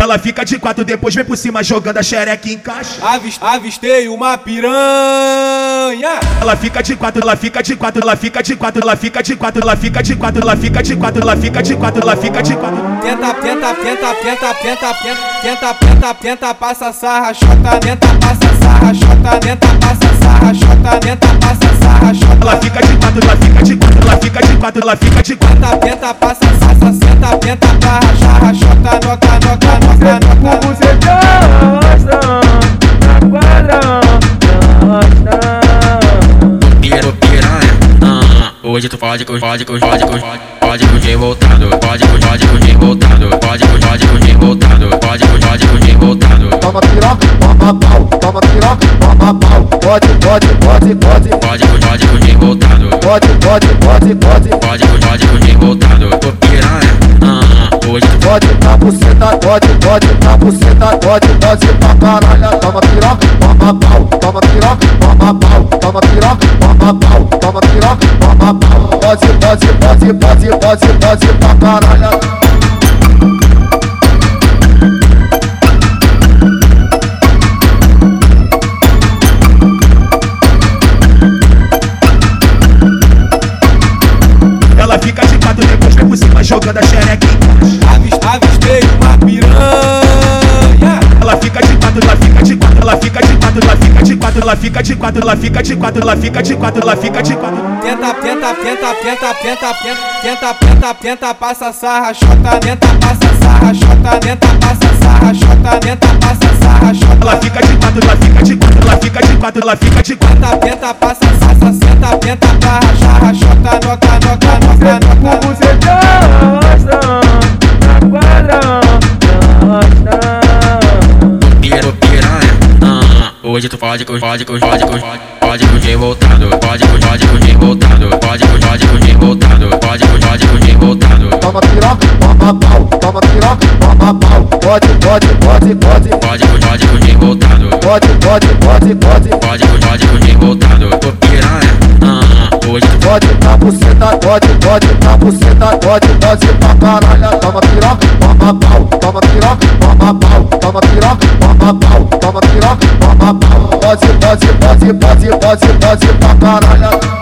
Ela fica de quatro, depois vem por cima jogando a xereca e encaixa. Avis, avistei uma piranha. Ela fica de quatro, ela fica de quatro, ela fica de quatro, ela fica de quatro, ela fica de quatro, ela fica de quatro, ela fica de quatro, ela fica de quatro. Tenta, tenta, tenta, tenta, tenta, tenta, tenta, tenta, passa sarra, chota, tenta, passa sarra, chota, tenta, passa sarra, chota, tenta, passa sarra, chota. Ela fica de quatro, ela fica de quatro, ela fica de quatro, ela fica de quatro. Tenta, tenta, passa sarra, senta, tenta, barra, hoje tu pode, pode, pode, pode, pode, pode fugir voltado, pode, pode fugir voltado, pode, pode fugir voltado, pode, pode fugir voltado, Toma piroca, toma pau, toma piroca, toma pau. Pode, pode, pode, pode, pode, pode fugir voltado, pode, pode, pode, pode. pode, pode fugir voltado, ô piranha, ah, hoje tu Pode na buceta, pode, pode na buceta, pode, pode pra caralho. Toma piroca, toma pau, toma piroca, toma pau, toma piroca, toma pau, toma piroca, toma pau. Pode, pode, pode, pode, pode, pode pra caralho. Ela fica de quatro, depois vem por cima jogando a. Avis, avistei uma piranha. Ela fica de quatro, ela fica de quatro, ela fica de quatro, ela fica de quatro, ela fica de quatro, ela fica de quatro, ela fica de quatro, ela fica de quatro. Tenta, tenta, tenta, tenta, tenta, tenta, tenta, tenta, passa sarra, chota, tenta, passa sarra, chota, tenta, passa sarra, chota, tenta, passa sarra, chota. Ela fica de quatro, ela fica de quatro, ela fica de quatro, ela fica de quatro. Tenta, tenta, passa sarra, senta, tenta, barra, jarra, chota, noca, noca, noca, noca. Você hoje tu pode, pode, pode, pode, pode, pode fugir voltado, pode, pode fugir voltado, pode, pode fugir voltado, pode, pode fugir voltado, Toma piroca, toma pau, toma piroca, toma pau. Pode, pode, pode, pode, pode, pode fugir voltado, pode, pode, pode, pode. pode, pode fugir voltado, ô piranha, ah, hoje tu Pode na buceta, pode, pode na buceta, pode, pode pra caralho. Toma piroca, toma pau, toma piroca, toma pau, toma piroca, toma pau, toma piroca, toma pau. Pode, pode, pode, pode, pode, pode pra caralho.